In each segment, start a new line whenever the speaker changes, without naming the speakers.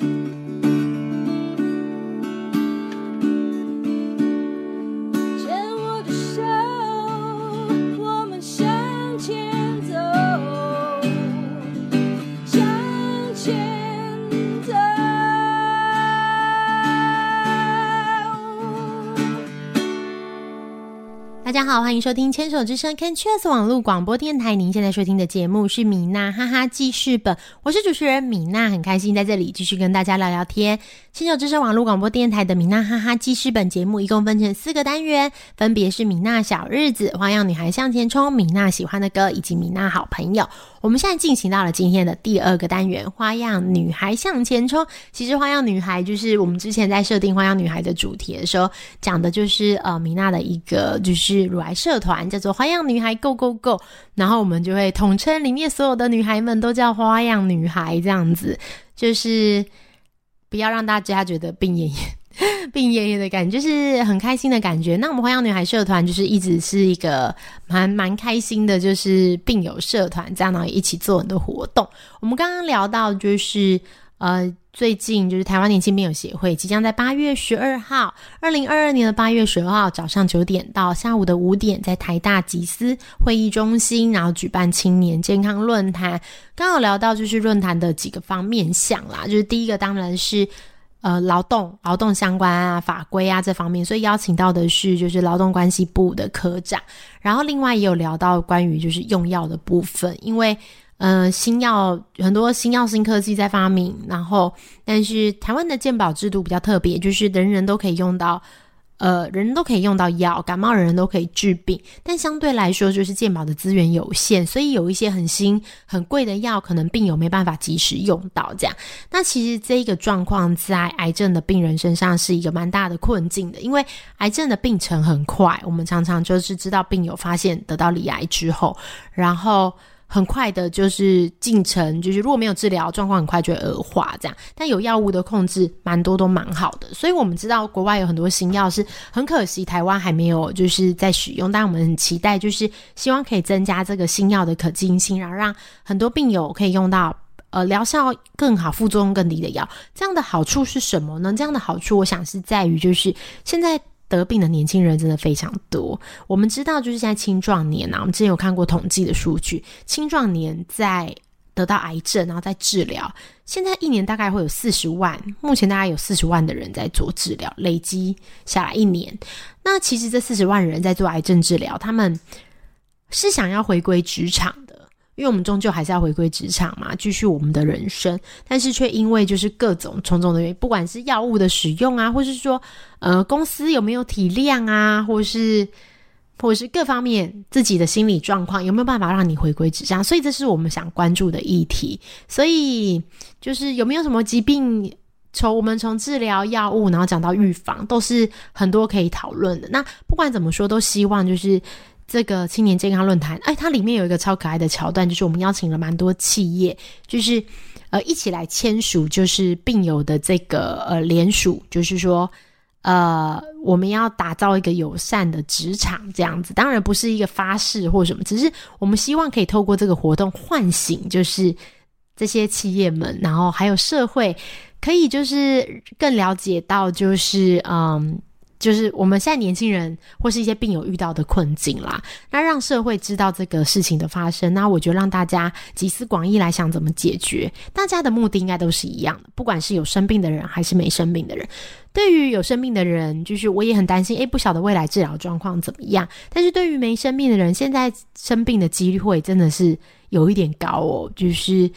牵
大家好，欢迎收听牵手之声 Can Cheers 网络广播电台。您现在收听的节目是米娜哈哈记事本，我是主持人米娜，很开心在这里继续跟大家聊聊天。牵手之声网络广播电台的米娜哈哈记事本节目一共分成四个单元，分别是米娜小日子、花样女孩向前冲、米娜喜欢的歌以及米娜好朋友。我们现在进行到了今天的第二个单元——花样女孩向前冲。其实，花样女孩就是我们之前在设定花样女孩的主题的时候，讲的就是呃米娜的一个就是乳癌社团，叫做花样女孩 Go Go Go。然后我们就会统称里面所有的女孩们都叫花样女孩，这样子就是不要让大家觉得病恹恹。病恹恹的感觉，就是很开心的感觉。那我们花样女孩社团就是一直是一个蛮蛮开心的，就是病友社团这样呢，一起做很多活动。我们刚刚聊到就是呃，最近就是台湾年轻病友协会即将在八月十二号，二零二二年的八月十二号早上九点到下午的五点，在台大集思会议中心，然后举办青年健康论坛。刚好聊到就是论坛的几个方面向啦，就是第一个当然是。呃，劳动、劳动相关啊、法规啊这方面，所以邀请到的是就是劳动关系部的科长，然后另外也有聊到关于就是用药的部分，因为呃新药很多新药新科技在发明，然后但是台湾的健保制度比较特别，就是人人都可以用到。呃，人人都可以用到药，感冒人人都可以治病，但相对来说，就是健保的资源有限，所以有一些很新、很贵的药，可能病友没办法及时用到。这样，那其实这一个状况在癌症的病人身上是一个蛮大的困境的，因为癌症的病程很快，我们常常就是知道病友发现得到罹癌之后，然后。很快的，就是进程，就是如果没有治疗，状况很快就会恶化这样。但有药物的控制，蛮多都蛮好的。所以我们知道国外有很多新药，是很可惜台湾还没有就是在使用。但我们很期待，就是希望可以增加这个新药的可进性，然后让很多病友可以用到呃疗效更好、副作用更低的药。这样的好处是什么呢？这样的好处，我想是在于就是现在。得病的年轻人真的非常多。我们知道，就是现在青壮年啊，我们之前有看过统计的数据，青壮年在得到癌症，然后在治疗，现在一年大概会有四十万，目前大概有四十万的人在做治疗，累积下来一年。那其实这四十万人在做癌症治疗，他们是想要回归职场。因为我们终究还是要回归职场嘛，继续我们的人生，但是却因为就是各种种种的原因，不管是药物的使用啊，或是说呃公司有没有体谅啊，或是或是各方面自己的心理状况有没有办法让你回归职场，所以这是我们想关注的议题。所以就是有没有什么疾病，从我们从治疗药物，然后讲到预防，都是很多可以讨论的。那不管怎么说，都希望就是。这个青年健康论坛，哎，它里面有一个超可爱的桥段，就是我们邀请了蛮多企业，就是呃一起来签署，就是病友的这个呃联署，就是说呃我们要打造一个友善的职场这样子。当然不是一个发誓或什么，只是我们希望可以透过这个活动唤醒，就是这些企业们，然后还有社会，可以就是更了解到，就是嗯。就是我们现在年轻人或是一些病友遇到的困境啦，那让社会知道这个事情的发生，那我觉得让大家集思广益来想怎么解决，大家的目的应该都是一样的，不管是有生病的人还是没生病的人。对于有生病的人，就是我也很担心，诶，不晓得未来治疗状况怎么样。但是对于没生病的人，现在生病的机会真的是有一点高哦，就是。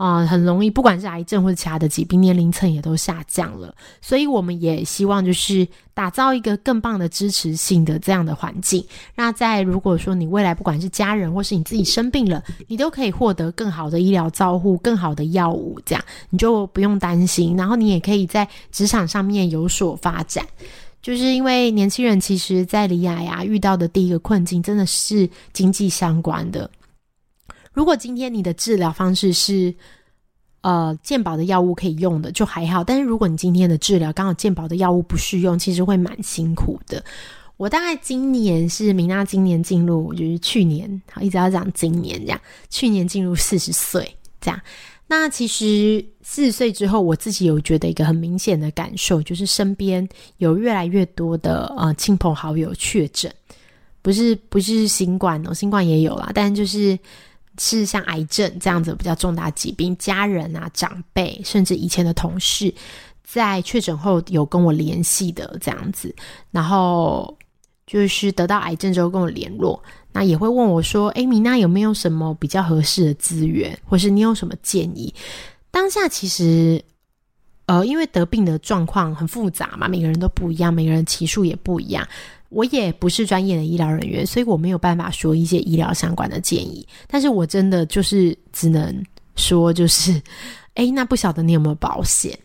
啊，很容易，不管是癌症或者其他的疾病，年龄层也都下降了。所以我们也希望就是打造一个更棒的支持性的这样的环境。那在如果说你未来不管是家人或是你自己生病了，你都可以获得更好的医疗照护、更好的药物，这样你就不用担心。然后你也可以在职场上面有所发展。就是因为年轻人其实，在离癌呀遇到的第一个困境，真的是经济相关的。如果今天你的治疗方式是，呃，健保的药物可以用的就还好，但是如果你今天的治疗刚好健保的药物不适用，其实会蛮辛苦的。我大概今年是明娜今年进入，就是去年好一直要讲今年这样，去年进入四十岁这样。那其实四十岁之后，我自己有觉得一个很明显的感受，就是身边有越来越多的呃亲朋好友确诊，不是不是新冠哦，新冠也有啦，但就是是像癌症这样子比较重大疾病，家人啊长辈，甚至以前的同事，在确诊后有跟我联系的这样子，然后就是得到癌症之后跟我联络。那也会问我说：“哎，米娜有没有什么比较合适的资源，或是你有什么建议？”当下其实，呃，因为得病的状况很复杂嘛，每个人都不一样，每个人期数也不一样。我也不是专业的医疗人员，所以我没有办法说一些医疗相关的建议。但是我真的就是只能说，就是，哎，那不晓得你有没有保险？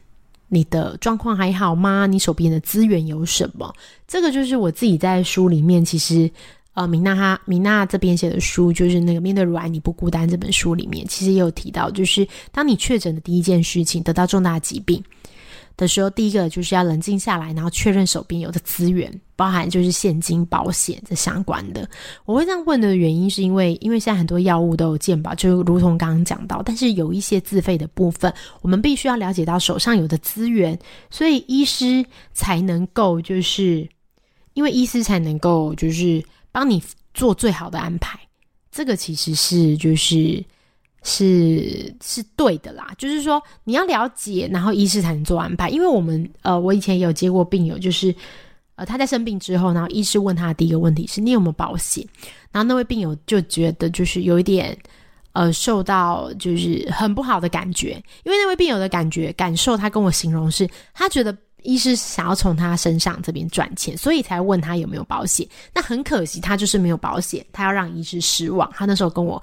你的状况还好吗？你手边的资源有什么？这个就是我自己在书里面其实。呃，米娜哈米娜这边写的书，就是那个《面对乳癌你不孤单》这本书里面，其实也有提到，就是当你确诊的第一件事情，得到重大疾病的时候，第一个就是要冷静下来，然后确认手边有的资源，包含就是现金、保险这相关的。我会这样问的原因，是因为因为现在很多药物都有健保，就如同刚刚讲到，但是有一些自费的部分，我们必须要了解到手上有的资源，所以医师才能够就是因为医师才能够就是。帮你做最好的安排，这个其实是就是是是对的啦。就是说你要了解，然后医师才能做安排。因为我们呃，我以前有接过病友，就是呃他在生病之后，然后医师问他第一个问题是你有没有保险？然后那位病友就觉得就是有一点呃受到就是很不好的感觉，因为那位病友的感觉感受，他跟我形容是他觉得。医师想要从他身上这边赚钱，所以才问他有没有保险。那很可惜，他就是没有保险，他要让医师失望。他那时候跟我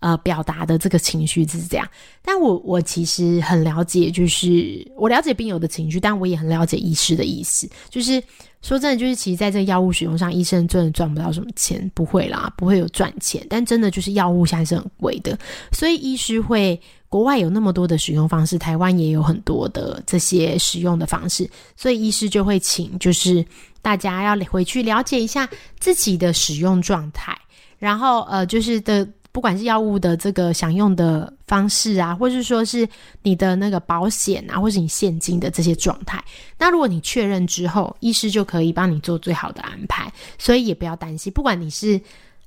呃表达的这个情绪是这样。但我我其实很了解，就是我了解病友的情绪，但我也很了解医师的意思。就是说真的，就是其实在这个药物使用上，医生真的赚不到什么钱，不会啦，不会有赚钱。但真的就是药物现在是很贵的，所以医师会。国外有那么多的使用方式，台湾也有很多的这些使用的方式，所以医师就会请，就是大家要回去了解一下自己的使用状态，然后呃，就是的，不管是药物的这个享用的方式啊，或是说是你的那个保险啊，或是你现金的这些状态，那如果你确认之后，医师就可以帮你做最好的安排，所以也不要担心，不管你是。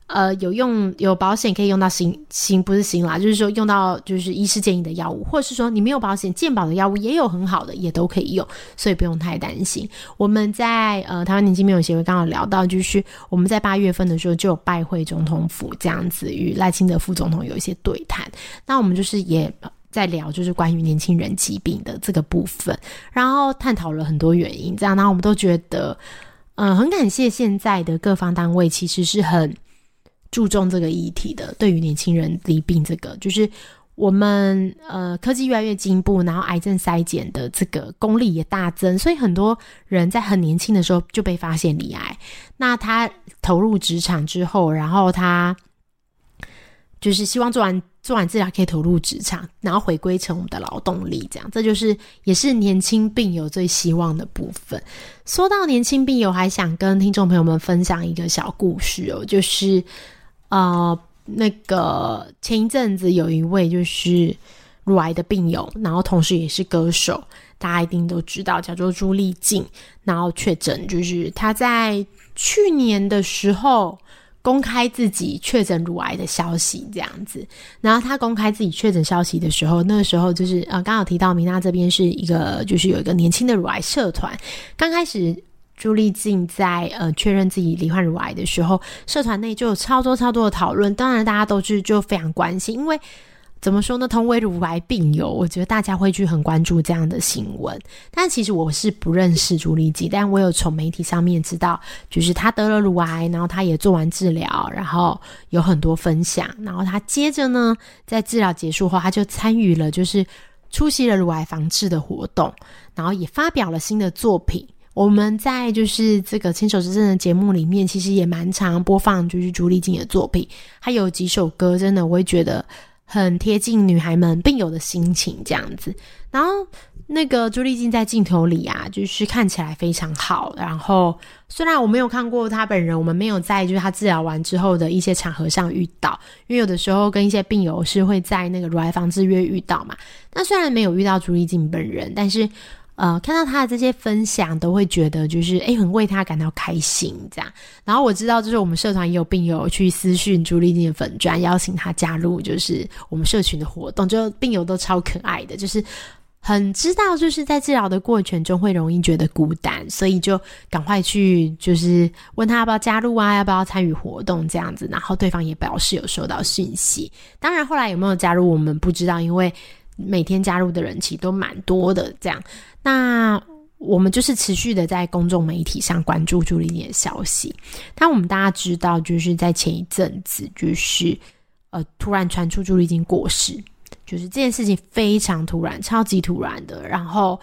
呃，有用有保险可以用到新新不是新啦，就是说用到就是医师建议的药物，或者是说你没有保险健保的药物也有很好的，也都可以用，所以不用太担心。我们在呃台湾年轻病友协会刚好聊到，就是我们在八月份的时候就有拜会总统府这样子，与赖清德副总统有一些对谈。那我们就是也在聊，就是关于年轻人疾病的这个部分，然后探讨了很多原因。这样，然后我们都觉得，嗯，很感谢现在的各方单位其实是很。注重这个议题的，对于年轻人离病这个，就是我们呃科技越来越进步，然后癌症筛检的这个功力也大增，所以很多人在很年轻的时候就被发现离癌。那他投入职场之后，然后他就是希望做完做完治疗可以投入职场，然后回归成我们的劳动力，这样这就是也是年轻病友最希望的部分。说到年轻病友，还想跟听众朋友们分享一个小故事哦，就是。呃，那个前一阵子有一位就是乳癌的病友，然后同时也是歌手，大家一定都知道，叫做朱丽静，然后确诊，就是他在去年的时候公开自己确诊乳癌的消息，这样子。然后他公开自己确诊消息的时候，那个时候就是呃，刚好提到米娜这边是一个，就是有一个年轻的乳癌社团，刚开始。朱丽静在呃确认自己罹患乳癌的时候，社团内就有超多超多的讨论。当然，大家都是就非常关心，因为怎么说呢？同为乳癌病友，我觉得大家会去很关注这样的新闻。但其实我是不认识朱丽静，但我有从媒体上面知道，就是她得了乳癌，然后她也做完治疗，然后有很多分享。然后她接着呢，在治疗结束后，她就参与了，就是出席了乳癌防治的活动，然后也发表了新的作品。我们在就是这个牵手之声的节目里面，其实也蛮常播放就是朱丽静的作品，还有几首歌，真的我会觉得很贴近女孩们病友的心情这样子。然后那个朱丽静在镜头里啊，就是看起来非常好。然后虽然我没有看过她本人，我们没有在就是她治疗完之后的一些场合上遇到，因为有的时候跟一些病友是会在那个乳癌防治约遇到嘛。那虽然没有遇到朱丽静本人，但是。呃，看到他的这些分享，都会觉得就是诶，很为他感到开心这样。然后我知道，就是我们社团也有病友去私讯朱丽静的粉专，邀请他加入，就是我们社群的活动。就病友都超可爱的，就是很知道，就是在治疗的过程中会容易觉得孤单，所以就赶快去就是问他要不要加入啊，要不要参与活动这样子。然后对方也表示有收到讯息。当然后来有没有加入，我们不知道，因为。每天加入的人其实都蛮多的，这样，那我们就是持续的在公众媒体上关注朱丽静的消息。但我们大家知道，就是在前一阵子，就是呃，突然传出朱丽静过世，就是这件事情非常突然，超级突然的。然后，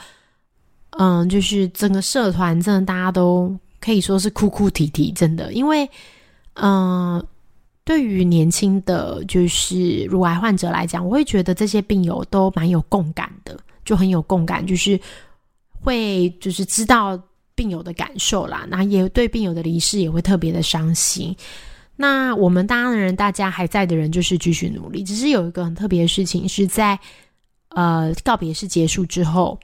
嗯，就是整个社团真的大家都可以说是哭哭啼啼，真的，因为，嗯。对于年轻的就是乳癌患者来讲，我会觉得这些病友都蛮有共感的，就很有共感，就是会就是知道病友的感受啦，那也对病友的离世也会特别的伤心。那我们当然，大家还在的人就是继续努力。只是有一个很特别的事情，是在呃告别式结束之后，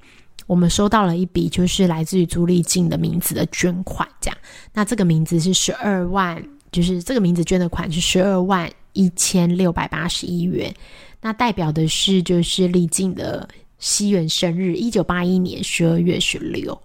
我们收到了一笔就是来自于朱丽静的名字的捐款，这样。那这个名字是十二万。就是这个名字捐的款是十二万一千六百八十一元，那代表的是就是李静的西元生日一九八一年十二月十六。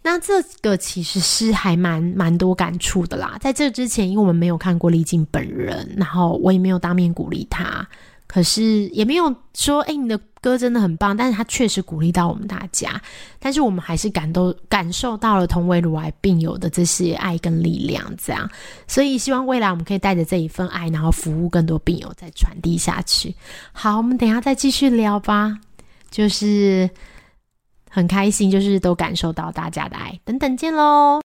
那这个其实是还蛮蛮多感触的啦。在这之前，因为我们没有看过李静本人，然后我也没有当面鼓励他。可是也没有说，哎，你的歌真的很棒。但是他确实鼓励到我们大家，但是我们还是感都感受到了同为乳癌病友的这些爱跟力量，这样。所以希望未来我们可以带着这一份爱，然后服务更多病友，再传递下去。好，我们等下再继续聊吧。就是很开心，就是都感受到大家的爱。等等见喽。